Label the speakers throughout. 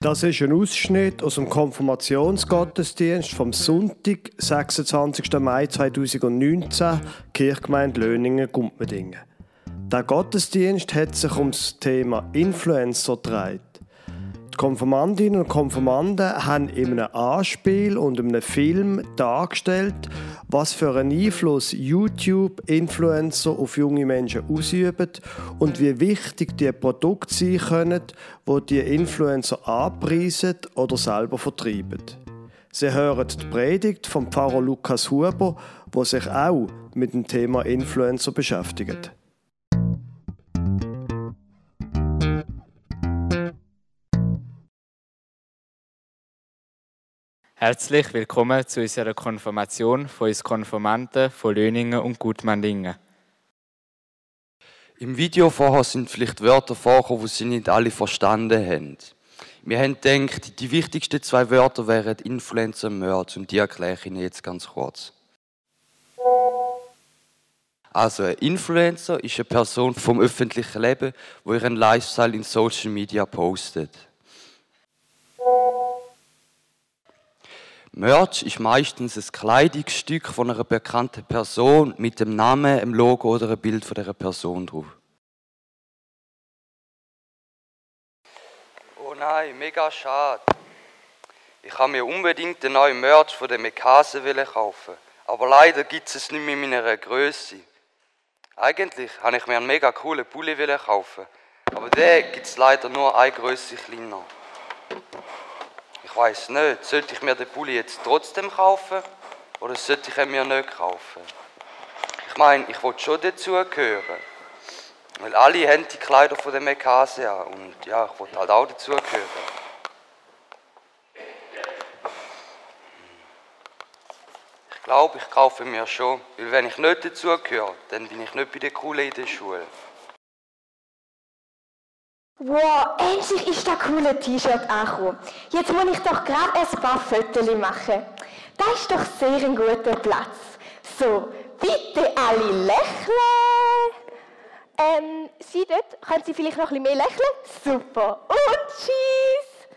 Speaker 1: Das ist ein Ausschnitt aus dem Konfirmationsgottesdienst vom Sonntag, 26. Mai 2019, Kirchgemeinde Löningen-Gumpmedingen. Der Gottesdienst hat sich um das Thema Influencer gedreht. Konformantinnen und Konformanten haben in einem Anspiel und in einem Film dargestellt, was für einen Einfluss YouTube-Influencer auf junge Menschen ausüben und wie wichtig die Produkte sein können, die, die Influencer anpreisen oder selber vertreiben. Sie hören die Predigt vom Pfarrer Lukas Huber, der sich auch mit dem Thema Influencer beschäftigt.
Speaker 2: Herzlich willkommen zu unserer Konfirmation von uns Konformanten von Löningen und Gutmandingen.
Speaker 3: Im Video vorher sind vielleicht Wörter vorgekommen, die Sie nicht alle verstanden haben. Wir haben gedacht, die wichtigsten zwei Wörter wären Influencer und Mörd und die erkläre ich Ihnen jetzt ganz kurz. Also, ein Influencer ist eine Person vom öffentlichen Leben, die ihren Lifestyle in Social Media postet. Merch ist meistens ein Kleidungsstück von einer bekannten Person mit dem Namen, dem Logo oder einem Bild von dieser Person drauf. Oh nein, mega schade. Ich habe mir unbedingt den neuen Merch von der Mekase kaufen, aber leider gibt es nicht mehr in meiner Größe. Eigentlich habe ich mir einen mega coolen Pulli kaufen, aber den gibt es leider nur eine Größe kleiner. Ich weiß nicht, sollte ich mir den Pulli jetzt trotzdem kaufen oder sollte ich ihn mir nicht kaufen? Ich meine, ich wollte schon dazugehören. Weil alle haben die Kleider von der Mekase an und ja, ich wollte halt auch dazugehören. Ich glaube, ich kaufe mir schon, weil wenn ich nicht dazugehöre, dann bin ich nicht bei den Coolen in der Schule.
Speaker 4: Wow, endlich ist das coole T-Shirt angekommen. Jetzt muss ich doch gerade ein paar Fotos machen. Das ist doch sehr ein guter Platz. So, bitte alle lächeln. Ähm, Sie dort, können Sie vielleicht noch ein bisschen mehr lächeln? Super. Und tschüss.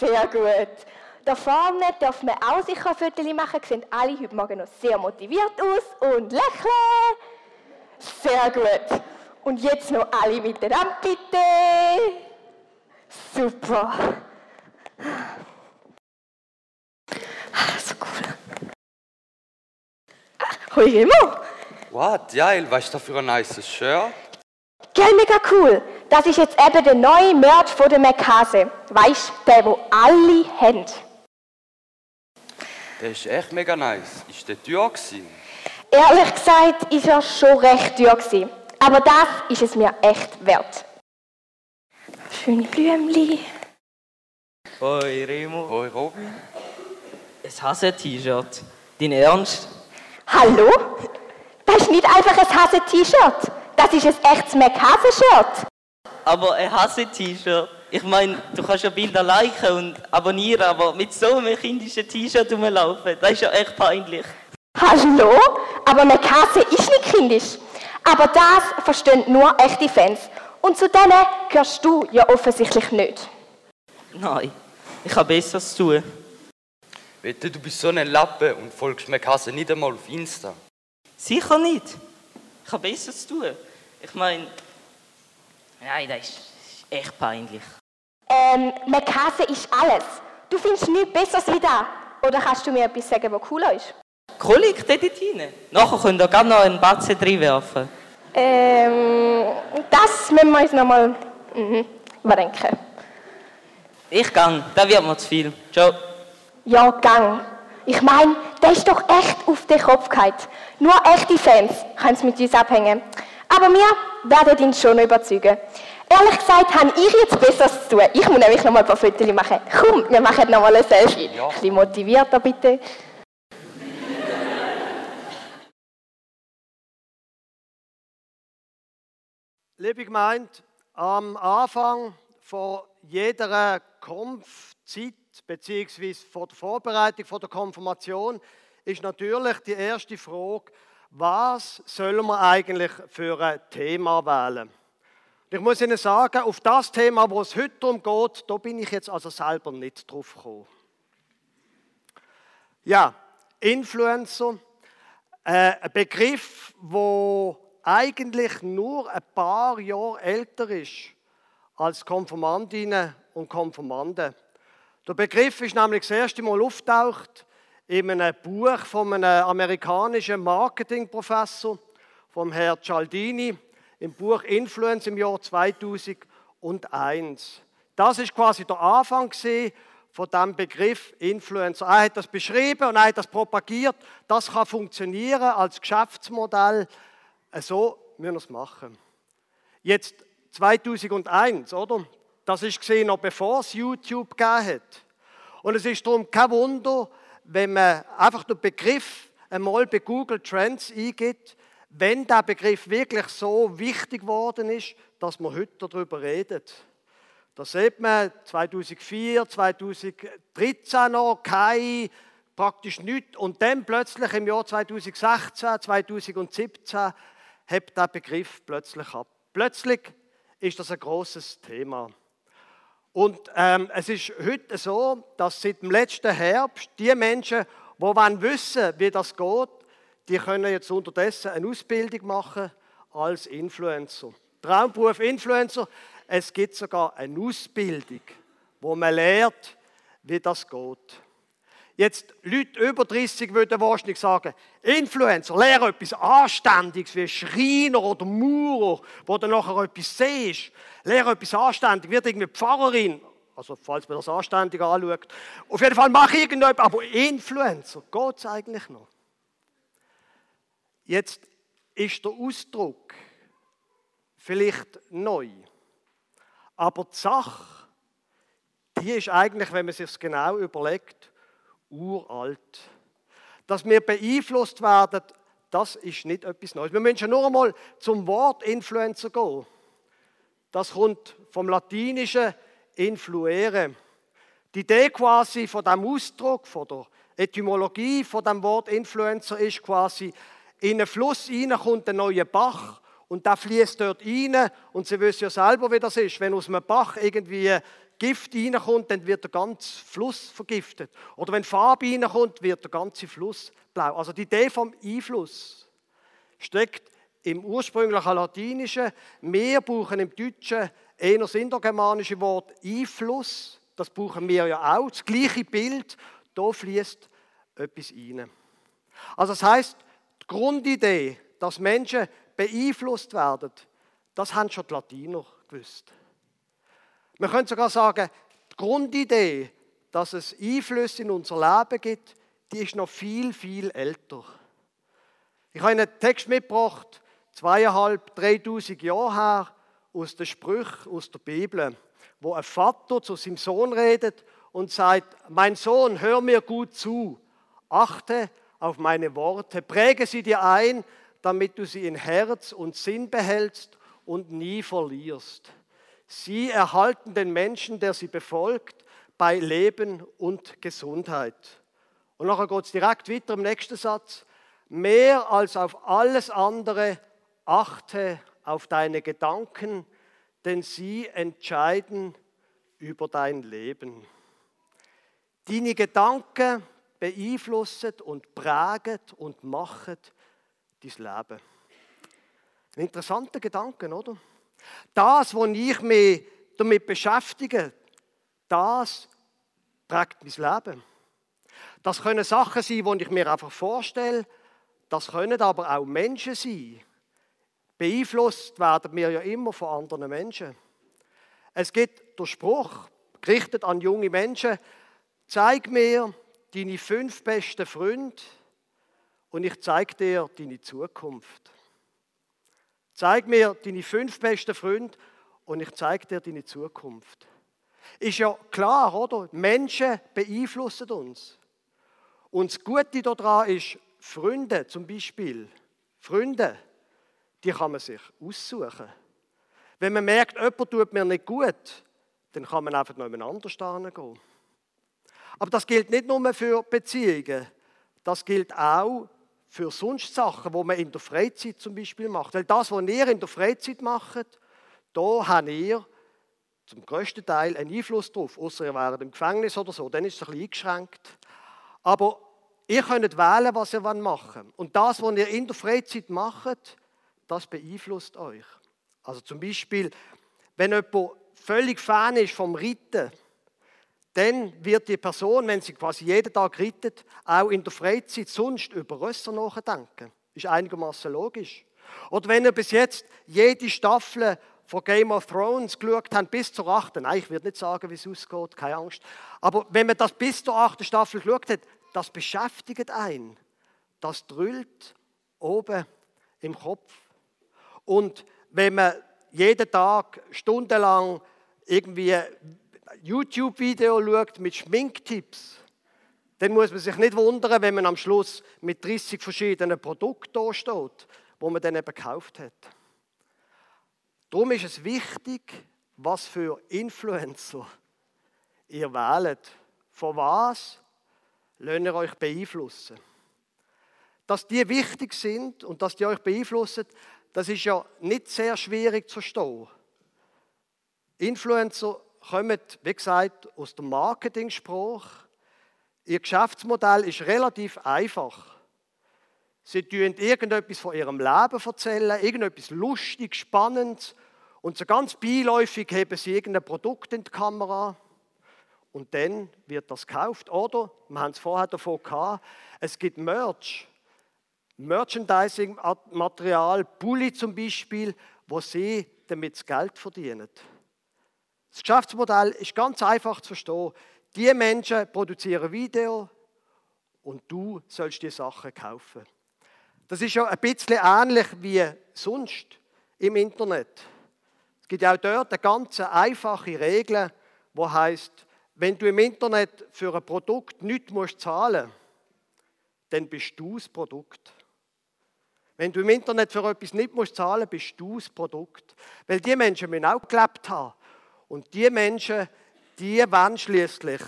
Speaker 4: Sehr gut. Da vorne dürfen wir auch sicher Fotos machen. Sehen alle heute Morgen noch sehr motiviert aus. Und lächeln. Sehr gut. Und jetzt noch alle miteinander, bitte. Super. Ah, so cool. Hoi Remo.
Speaker 3: What? Geil, was ist das für ein nice Shirt?
Speaker 4: Gell, mega cool. Das ist jetzt eben der neue Merch von der Mekase. Weißt du, der, wo alle haben.
Speaker 3: Der ist echt mega nice. Ist der teuer gewesen?
Speaker 4: Ehrlich gesagt, ist er schon recht teuer gewesen. Aber das ist es mir echt wert. Schöne Blümli.
Speaker 5: Hoi Remo.
Speaker 3: Hoi Robin.
Speaker 5: Ein Hase-T-Shirt. Dein Ernst?
Speaker 4: Hallo? Das ist nicht einfach ein Hase-T-Shirt. Das ist ein echtes Mac-Hase-Shirt.
Speaker 5: Aber ein Hase-T-Shirt? Ich meine, du kannst ja Bilder liken und abonnieren, aber mit so einem kindischen T-Shirt rumlaufen, das ist ja echt peinlich.
Speaker 4: Hallo? Aber Mac-Hase ist nicht kindisch. Aber das verstehen nur echte Fans. Und zu denen gehörst du ja offensichtlich nicht.
Speaker 5: Nein, ich habe Besseres zu tun.
Speaker 3: Wette, du bist so ein Lappe und folgst Mekase nicht einmal auf Insta.
Speaker 5: Sicher nicht. Ich habe Besseres zu tun. Ich meine, nein, das ist echt peinlich.
Speaker 4: Ähm, Mekase ist alles. Du findest nichts Besseres wie das. Oder kannst du mir etwas sagen, was cooler ist?
Speaker 5: Kolik, dort rein. Nachher könnt ihr gerne noch einen Batzen reinwerfen.
Speaker 4: Ähm, das müssen wir uns nochmal mhm, überdenken.
Speaker 5: Ich gang, da wird mir zu viel. Ciao.
Speaker 4: Ja, gang. Ich meine, der ist doch echt auf den Kopf gehalten. Nur echte Fans können es mit uns abhängen. Aber wir werden ihn schon überzeugen. Ehrlich gesagt, habe ich jetzt Besseres zu tun. Ich muss nämlich noch mal ein paar Fotos machen. Komm, wir machen noch mal ein Selfie.
Speaker 3: Ja.
Speaker 4: Ein bisschen motivierter, bitte.
Speaker 1: Liebe Gemeinde, am Anfang von jeder Konfzeit bzw. vor der Vorbereitung von der Konfirmation ist natürlich die erste Frage, was sollen wir eigentlich für ein Thema wählen? Ich muss Ihnen sagen, auf das Thema, wo es heute darum geht, da bin ich jetzt also selber nicht drauf gekommen. Ja, Influencer, äh, ein Begriff, wo eigentlich nur ein paar Jahre älter ist als Konformantinnen und Konformanden. Der Begriff ist nämlich das erste Mal auftaucht in einem Buch von einem amerikanischen Marketingprofessor, vom Herrn Cialdini, im Buch Influence im Jahr 2001. Das ist quasi der Anfang von dem Begriff Influencer. Er hat das beschrieben und er hat das propagiert. Das kann funktionieren als Geschäftsmodell. So müssen wir es machen. Jetzt 2001, oder? Das ist gesehen noch bevor es YouTube gegeben hat. Und es ist darum kein Wunder, wenn man einfach den Begriff einmal bei Google Trends eingibt, wenn der Begriff wirklich so wichtig geworden ist, dass man heute darüber redet. Da sieht man 2004, 2013 noch kein, praktisch nichts. Und dann plötzlich im Jahr 2016, 2017 hebt der Begriff plötzlich ab. Plötzlich ist das ein großes Thema. Und ähm, es ist heute so, dass seit dem letzten Herbst die Menschen, die wissen, wie das geht, die können jetzt unterdessen eine Ausbildung machen als Influencer. Traumberuf Influencer. Es gibt sogar eine Ausbildung, wo man lernt, wie das geht. Jetzt, Leute über 30 würden wahrscheinlich sagen, Influencer, lehre etwas Anständiges wie Schreiner oder Maurer, wo du nachher etwas siehst. Lehre etwas Anständiges, wird irgendwie Pfarrerin, also falls man das anständig anschaut. Auf jeden Fall mach irgendetwas, aber Influencer, geht es eigentlich noch? Jetzt ist der Ausdruck vielleicht neu, aber die Sache, die ist eigentlich, wenn man sich genau überlegt, uralt. Dass wir beeinflusst werden, das ist nicht etwas Neues. Wir müssen nur einmal zum Wort Influencer gehen. Das kommt vom Latinischen influere. Die Idee quasi von dem Ausdruck, von der Etymologie von dem Wort Influencer ist quasi, in einen Fluss hinein kommt ein neuer Bach und der fließt dort rein und Sie wissen ja selber, wie das ist. Wenn aus einem Bach irgendwie Gift reinkommt, dann wird der ganze Fluss vergiftet. Oder wenn Farbe reinkommt, wird der ganze Fluss blau. Also die Idee vom Einfluss steckt im ursprünglichen Latinischen. Wir brauchen im Deutschen eher das indogermanische Wort Einfluss. Das brauchen wir ja auch. Das gleiche Bild, da fließt etwas rein. Also das heißt, die Grundidee, dass Menschen beeinflusst werden, das haben schon die Latiner gewusst. Man könnte sogar sagen, die Grundidee, dass es Einflüsse in unser Leben gibt, die ist noch viel, viel älter. Ich habe einen Text mitgebracht, zweieinhalb, dreitausend Jahre her, aus den Sprüchen, aus der Bibel, wo ein Vater zu seinem Sohn redet und sagt, mein Sohn, hör mir gut zu, achte auf meine Worte, präge sie dir ein, damit du sie in Herz und Sinn behältst und nie verlierst. Sie erhalten den Menschen, der sie befolgt, bei Leben und Gesundheit. Und nachher geht es direkt weiter im nächsten Satz. Mehr als auf alles andere achte auf deine Gedanken, denn sie entscheiden über dein Leben. Deine Gedanken beeinflussen und prägen und machen dein Leben. Ein interessanter Gedanke, oder? Das, wo ich mich damit beschäftige, das prägt mein Leben. Das können Sachen sein, die ich mir einfach vorstelle. Das können aber auch Menschen sein. Beeinflusst werden wir ja immer von anderen Menschen. Es gibt der Spruch, gerichtet an junge Menschen, zeig mir deine fünf besten Freunde und ich zeige dir deine Zukunft. Zeig mir deine fünf besten Freunde und ich zeige dir deine Zukunft. Ist ja klar, oder? Menschen beeinflussen uns. Und das Gute daran ist, Freunde zum Beispiel, Freunde, die kann man sich aussuchen. Wenn man merkt, jemand tut mir nicht gut, dann kann man einfach noch jemand anders gehen. Aber das gilt nicht nur für Beziehungen, das gilt auch für sonst Sachen, wo man in der Freizeit zum Beispiel macht. Weil das, was ihr in der Freizeit macht, Da habt ihr zum größten Teil einen Einfluss drauf, außer ihr wäret im Gefängnis oder so, dann ist es ein bisschen eingeschränkt. Aber ihr könnt wählen, was ihr machen wollt. Und das, was ihr in der Freizeit macht, das beeinflusst euch. Also zum Beispiel, wenn jemand völlig Fan ist vom Reiten, dann wird die Person, wenn sie quasi jeden Tag reitet, auch in der Freizeit sonst über Rösser nachdenken. Ist einigermaßen logisch. Oder wenn ihr bis jetzt jede Staffel von Game of Thrones geschaut habt, bis zur achten, nein, ich würde nicht sagen, wie es ausgeht, keine Angst. Aber wenn man das bis zur achten Staffel geschaut hat, das beschäftigt einen. Das drüllt oben im Kopf. Und wenn man jeden Tag stundenlang irgendwie YouTube-Video schaut mit Schminktipps, dann muss man sich nicht wundern, wenn man am Schluss mit 30 verschiedenen Produkten da steht, wo man dann eben gekauft hat. Darum ist es wichtig, was für Influencer ihr wählt. Von was lasst ihr euch beeinflussen? Dass die wichtig sind und dass die euch beeinflussen, das ist ja nicht sehr schwierig zu verstehen. Influencer kommen, wie gesagt, aus dem Marketing-Spruch. Ihr Geschäftsmodell ist relativ einfach. Sie tun irgendetwas von ihrem Leben erzählen, irgendetwas lustig, spannend und so ganz beiläufig heben sie irgendein Produkt in die Kamera und dann wird das gekauft. Oder, wir haben es vorher davon gehabt, es gibt Merch, Merchandising-Material, Pulli zum Beispiel, wo sie damit das Geld verdienen. Das Geschäftsmodell ist ganz einfach zu verstehen. Die Menschen produzieren Video und du sollst die Sachen kaufen. Das ist ja ein bisschen ähnlich wie sonst im Internet. Es gibt ja auch dort eine ganz einfache Regel, die heißt, wenn du im Internet für ein Produkt nichts musst zahlen, dann bist du das Produkt. Wenn du im Internet für etwas nicht musst zahlen, bist du das Produkt. Weil die Menschen müssen auch gelebt haben. Und die Menschen, die wollen schließlich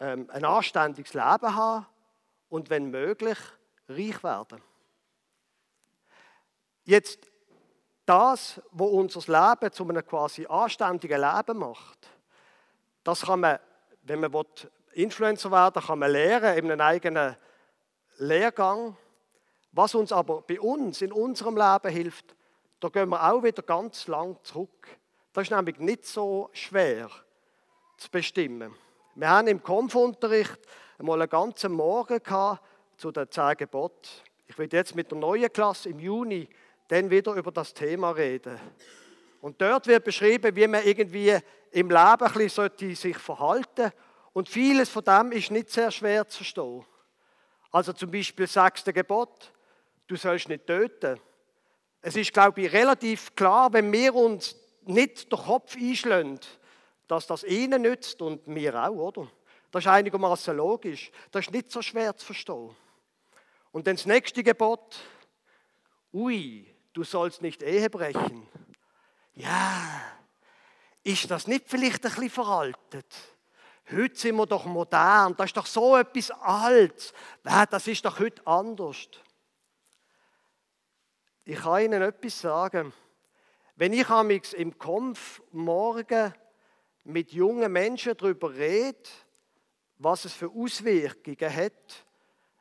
Speaker 1: ähm, ein anständiges Leben haben und wenn möglich reich werden. Jetzt das, was unser Leben zu einem quasi anständigen Leben macht, das kann man, wenn man Influencer werden kann man lernen in einem eigenen Lehrgang. Was uns aber bei uns in unserem Leben hilft, da gehen wir auch wieder ganz lang zurück. Das ist nämlich nicht so schwer zu bestimmen. Wir haben im Kampfunterricht einmal einen ganzen Morgen gehabt zu den zehn Geboten. Ich will jetzt mit der neuen Klasse im Juni dann wieder über das Thema reden. Und dort wird beschrieben, wie man irgendwie im Leben ein bisschen sich verhalten sollte. Und vieles von dem ist nicht sehr schwer zu verstehen. Also zum Beispiel das sechste Gebot, du sollst nicht töten. Es ist, glaube ich, relativ klar, wenn wir uns nicht den Kopf einschlagen, dass das ihnen nützt und mir auch, oder? Das ist einigermaßen logisch. Das ist nicht so schwer zu verstehen. Und dann das nächste Gebot, ui, du sollst nicht Ehe brechen. Ja, ist das nicht vielleicht ein bisschen veraltet? Heute sind wir doch modern, das ist doch so etwas Altes. Das ist doch heute anders. Ich kann Ihnen etwas sagen. Wenn ich im Kampf morgen mit jungen Menschen darüber rede, was es für Auswirkungen hat,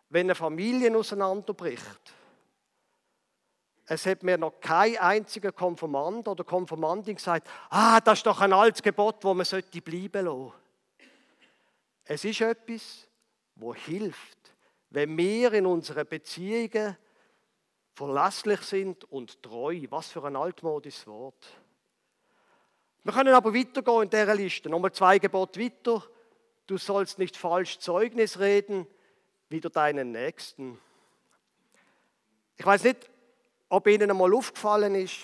Speaker 1: wenn eine Familie auseinanderbricht. Es hat mir noch kein einziger Konfirmand oder Konfirmandin gesagt, ah, das ist doch ein altes Gebot, wo man sollte bleiben lassen. Es ist etwas, wo hilft, wenn wir in unseren Beziehungen verlässlich sind und treu. Was für ein altmodisches Wort. Wir können aber weitergehen in dieser Liste. Nochmal zwei Gebote weiter. Du sollst nicht falsch Zeugnis reden, wieder deinen Nächsten. Ich weiß nicht, ob Ihnen einmal aufgefallen ist,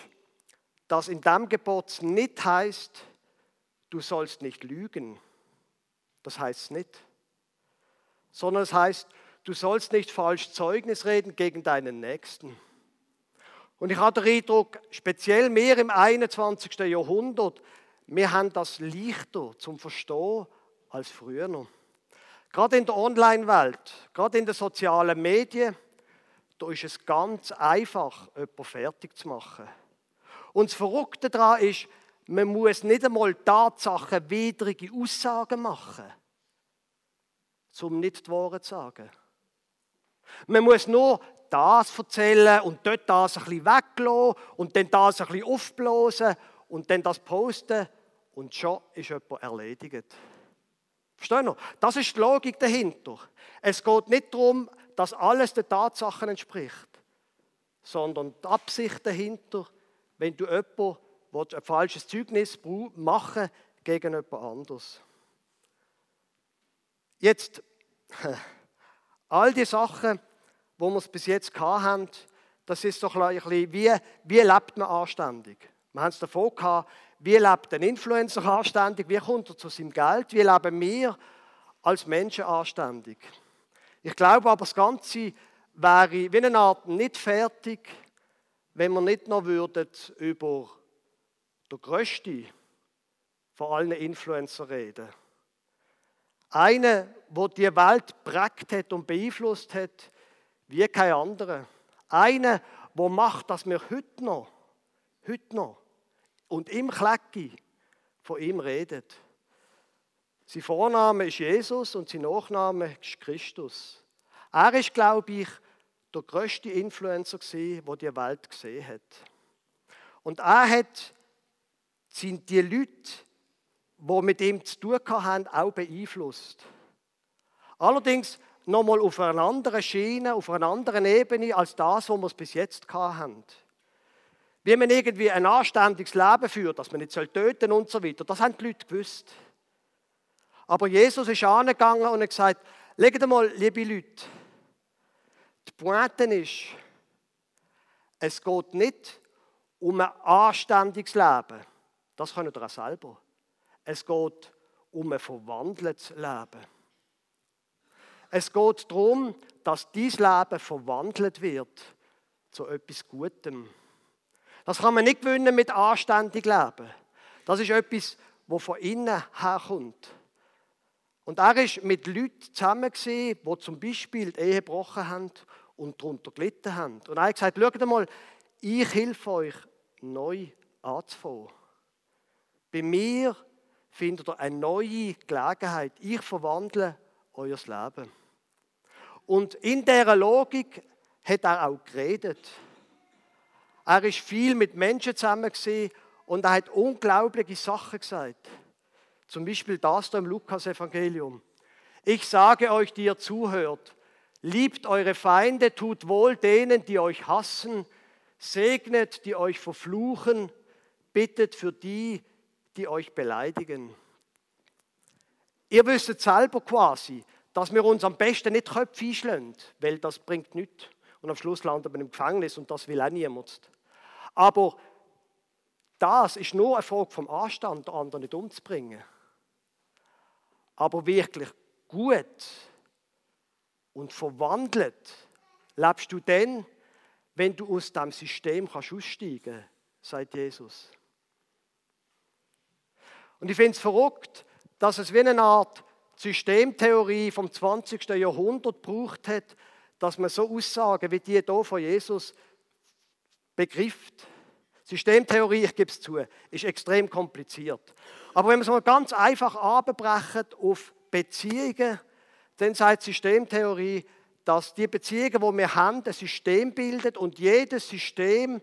Speaker 1: dass in dem Gebot nicht heißt, du sollst nicht lügen. Das heißt es nicht. Sondern es heißt, du sollst nicht falsch Zeugnis reden gegen deinen Nächsten. Und ich habe den Eindruck, speziell mehr im 21. Jahrhundert, wir haben das leichter zum Verstehen als früher. Gerade in der Online-Welt, gerade in den sozialen Medien, da ist es ganz einfach, jemanden fertig zu machen. Und das Verrückte daran ist, man muss nicht einmal tatsachenwidrige Aussagen machen, um nicht die Wahrheit zu sagen. Man muss nur das erzählen und dort das ein bisschen weglassen und dann das ein bisschen aufblasen und dann das posten und schon ist jemand erledigt. Verstehen ihr? Das ist die Logik dahinter. Es geht nicht darum, dass alles den Tatsachen entspricht, sondern die Absicht dahinter, wenn du jemand ein falsches Zeugnis machen gegen jemand anderes. Jetzt, all die Sachen, wo wir bis jetzt haben, das ist doch ein bisschen, wie, wie lebt man anständig? Wir haben es davon gehabt, wie lebt ein Influencer anständig, wie kommt er zu seinem Geld, wie leben wir als Menschen anständig. Ich glaube aber, das Ganze wäre wie eine Art nicht fertig, wenn wir nicht noch würden über den Größten von allen Influencer reden. Einer, der die Welt prägt hat und beeinflusst hat, wie kein anderer. Einer, der macht, dass wir heute noch, heute noch und im Klecki von ihm reden. Sein Vorname ist Jesus und sein Nachname ist Christus. Er ist, glaube ich, der größte Influencer gewesen, der die Welt gesehen hat. Und er hat sind die Leute, die mit ihm zu tun haben, auch beeinflusst. Allerdings nochmal auf einer anderen Schiene, auf einer anderen Ebene als das, was wir bis jetzt haben. Wie man irgendwie ein anständiges Leben führt, dass man nicht töten soll und so weiter, das haben die Leute gewusst. Aber Jesus ist angegangen und hat gesagt, legt mal, liebe Leute, die Pointe ist, es geht nicht um ein anständiges Leben. Das können ihr auch selber. Es geht um ein verwandeltes Leben. Es geht darum, dass dieses Leben verwandelt wird zu etwas Gutem. Das kann man nicht gewinnen mit anständig Leben. Das ist etwas, wo von innen herkommt. Und er ist mit Leuten zusammen die zum Beispiel die Ehe gebrochen haben und darunter gelitten haben. Und er hat gesagt, schaut mal, ich helfe euch, neu anzufangen. Bei mir findet ihr eine neue Gelegenheit. Ich verwandle euer Leben. Und in dieser Logik hat er auch geredet. Er ist viel mit Menschen zusammen und er hat unglaubliche Sachen gesagt. Zum Beispiel das da im Lukas-Evangelium. Ich sage euch, die ihr zuhört, liebt eure Feinde, tut wohl denen, die euch hassen, segnet, die euch verfluchen, bittet für die, die euch beleidigen. Ihr wisst selber quasi, dass wir uns am besten nicht Köpfe einschlagen, weil das bringt nichts. Und am Schluss landet man im Gefängnis und das will auch niemand. Aber das ist nur eine Frage vom Anstand, den anderen nicht umzubringen. Aber wirklich gut und verwandelt lebst du dann, wenn du aus dem System kannst aussteigen kannst, sagt Jesus. Und ich finde es verrückt, dass es wie eine Art Systemtheorie vom 20. Jahrhundert braucht hat, dass man so Aussagen wie die hier von Jesus begrifft. Systemtheorie, ich gebe es zu, ist extrem kompliziert. Aber wenn man es mal ganz einfach abbrechen auf Beziehungen, dann sagt Systemtheorie, dass die Beziehungen, die wir haben, ein System bildet und jedes System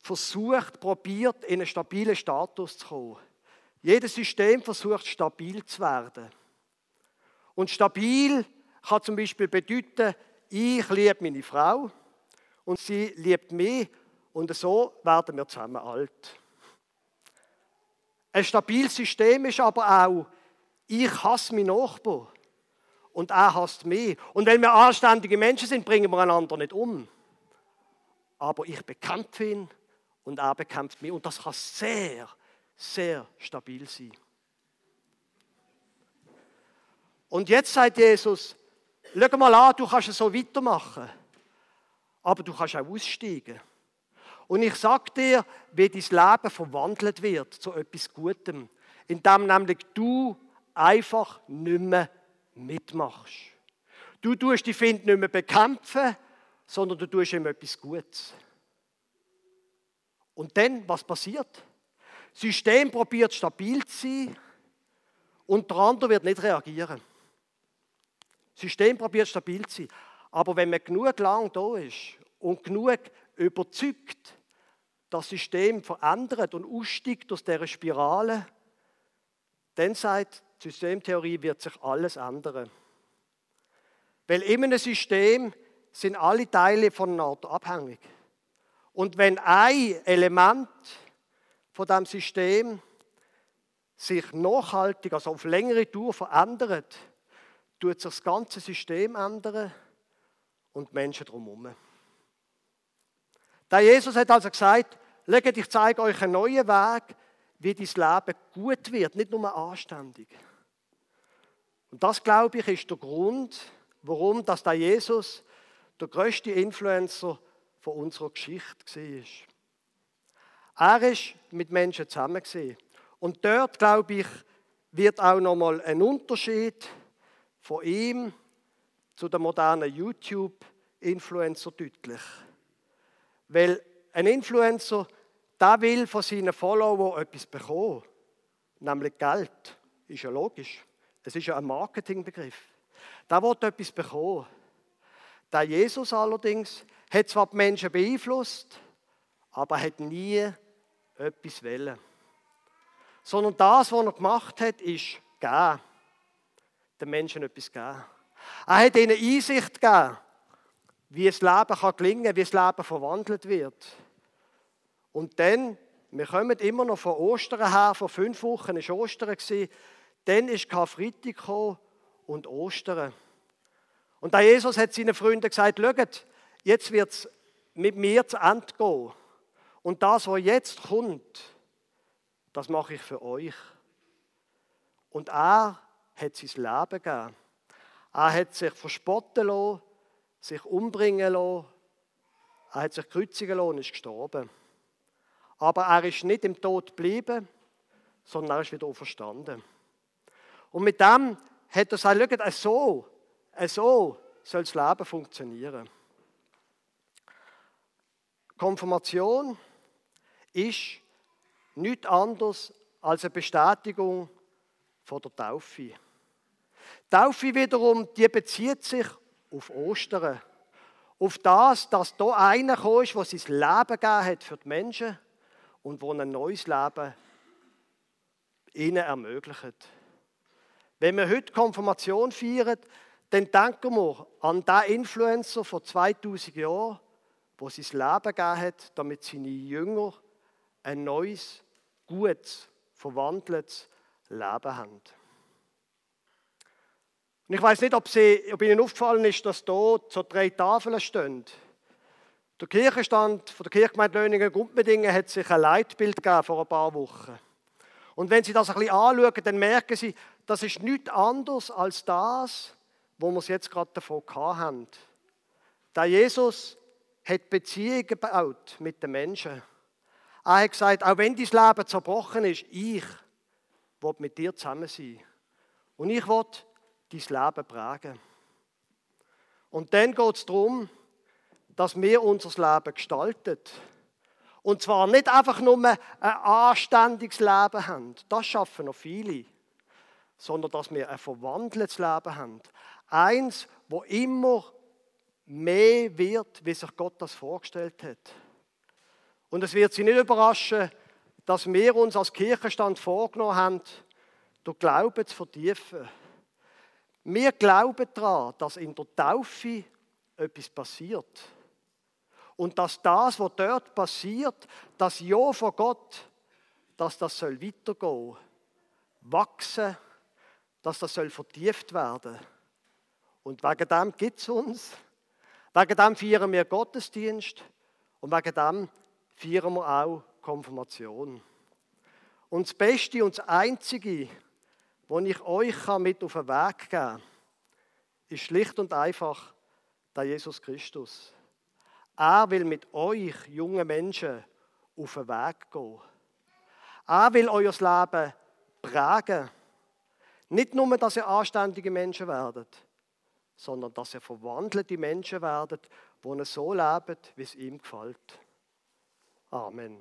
Speaker 1: versucht, probiert, in einen stabilen Status zu kommen. Jedes System versucht stabil zu werden. Und stabil kann zum Beispiel bedeuten, ich liebe meine Frau und sie liebt mich und so werden wir zusammen alt. Ein stabiles System ist aber auch, ich hasse meinen Nachbar und er hasst mich. Und wenn wir anständige Menschen sind, bringen wir einander nicht um. Aber ich bekämpfe ihn und er bekämpft mich. Und das kann sehr, sehr stabil sein. Und jetzt sagt Jesus, schau mal an, du kannst es so weitermachen, aber du kannst auch aussteigen. Und ich sage dir, wie dein Leben verwandelt wird zu etwas Gutem, indem nämlich du einfach nicht mehr mitmachst. Du tust die Find nicht mehr bekämpfen, sondern du tust ihm etwas Gutes. Und dann, was passiert? System probiert stabil zu sein und der andere wird nicht reagieren. System probiert stabil zu sein. Aber wenn man genug lang da ist und genug überzeugt, das System verändert und aussteigt aus dieser Spirale, dann sagt die Systemtheorie, wird sich alles ändern. Weil in einem System sind alle Teile voneinander abhängig. Und wenn ein Element von dem System sich nachhaltig, also auf längere Tour verändert, tut sich das ganze System ändern und die Menschen drumherum. Der Jesus hat also gesagt, Legt, ich zeige euch einen neuen Weg, wie dein Leben gut wird, nicht nur anständig. Und das, glaube ich, ist der Grund, warum dass der Jesus der größte Influencer von unserer Geschichte war. Er ist mit Menschen zusammen. Und dort, glaube ich, wird auch nochmal ein Unterschied von ihm zu den modernen YouTube-Influencer deutlich. Weil ein Influencer, der will von seinen Followern etwas bekommen, nämlich Geld. Ist ja logisch. Es ist ja ein Marketingbegriff. Der will etwas bekommen. Der Jesus allerdings hat zwar die Menschen beeinflusst, aber hat nie etwas wollen. Sondern das, was er gemacht hat, ist geben. Den Menschen etwas geben. Er hat ihnen Einsicht gegeben, wie das Leben kann gelingen, wie das Leben verwandelt wird. Und dann, wir kommen immer noch von Ostern her, vor fünf Wochen war Ostern, dann ist Karfreitag und Ostern. Und der Jesus hat seinen Freunden gesagt, schaut, jetzt wird es mit mir zu Ende gehen. Und das, was jetzt kommt, das mache ich für euch. Und er hat sein Leben gegeben. Er hat sich verspotten lassen, sich umbringen lassen. Er hat sich kreuzigen lassen und ist gestorben. Aber er ist nicht im Tod geblieben, sondern er ist wieder auferstanden. Und mit dem hat er gesagt, schaut, so, so soll das Leben funktionieren. Konfirmation ist nichts anderes als eine Bestätigung von der Taufe. Taufe wiederum, die bezieht sich auf Ostern. Auf das, dass da einer gekommen ist, der sein Leben gegeben hat für die Menschen und wo ein neues Leben ihnen ermöglicht. Wenn wir heute Konfirmation feiern, dann denken wir an den Influencer vor 2000 Jahren, der sein Leben gegeben hat, damit seine Jünger ein neues, gutes, verwandeltes Leben haben. Und ich weiß nicht, ob, Sie, ob Ihnen aufgefallen ist, dass dort so drei Tafeln stehen. Der Kirchenstand von der Kirchgemeinde Löningen-Gumpendingen hat sich ein Leitbild gegeben vor ein paar Wochen. Und wenn Sie das ein bisschen anschauen, dann merken Sie, das ist nichts anderes als das, wo wir es jetzt gerade davon haben. Der Jesus hat Beziehungen gebaut mit den Menschen. Er hat gesagt, auch wenn dein Leben zerbrochen ist, ich will mit dir zusammen sein. Und ich will dein Leben prägen. Und dann geht es darum, dass wir unser Leben gestalten. Und zwar nicht einfach nur ein anständiges Leben haben, das schaffen noch viele, sondern dass wir ein verwandeltes Leben haben. Eins, wo immer mehr wird, wie sich Gott das vorgestellt hat. Und es wird Sie nicht überraschen, dass wir uns als Kirchenstand vorgenommen haben, durch Glauben zu vertiefen. Wir glauben daran, dass in der Taufe etwas passiert. Und dass das, was dort passiert, das Ja von Gott, dass das soll weitergehen, wachsen, dass das soll vertieft werden. Und wegen dem gibt es uns. Wegen dem feiern wir Gottesdienst und wegen dem feiern wir auch Konfirmation. Und das Beste und das Einzige, was ich euch mit auf den Weg geben kann, ist schlicht und einfach der Jesus Christus. Er will mit euch, jungen Menschen, auf den Weg gehen. Er will euer Leben prägen. Nicht nur, dass ihr anständige Menschen werdet, sondern dass ihr verwandelte Menschen werdet, die so leben, wie es ihm gefällt. Amen.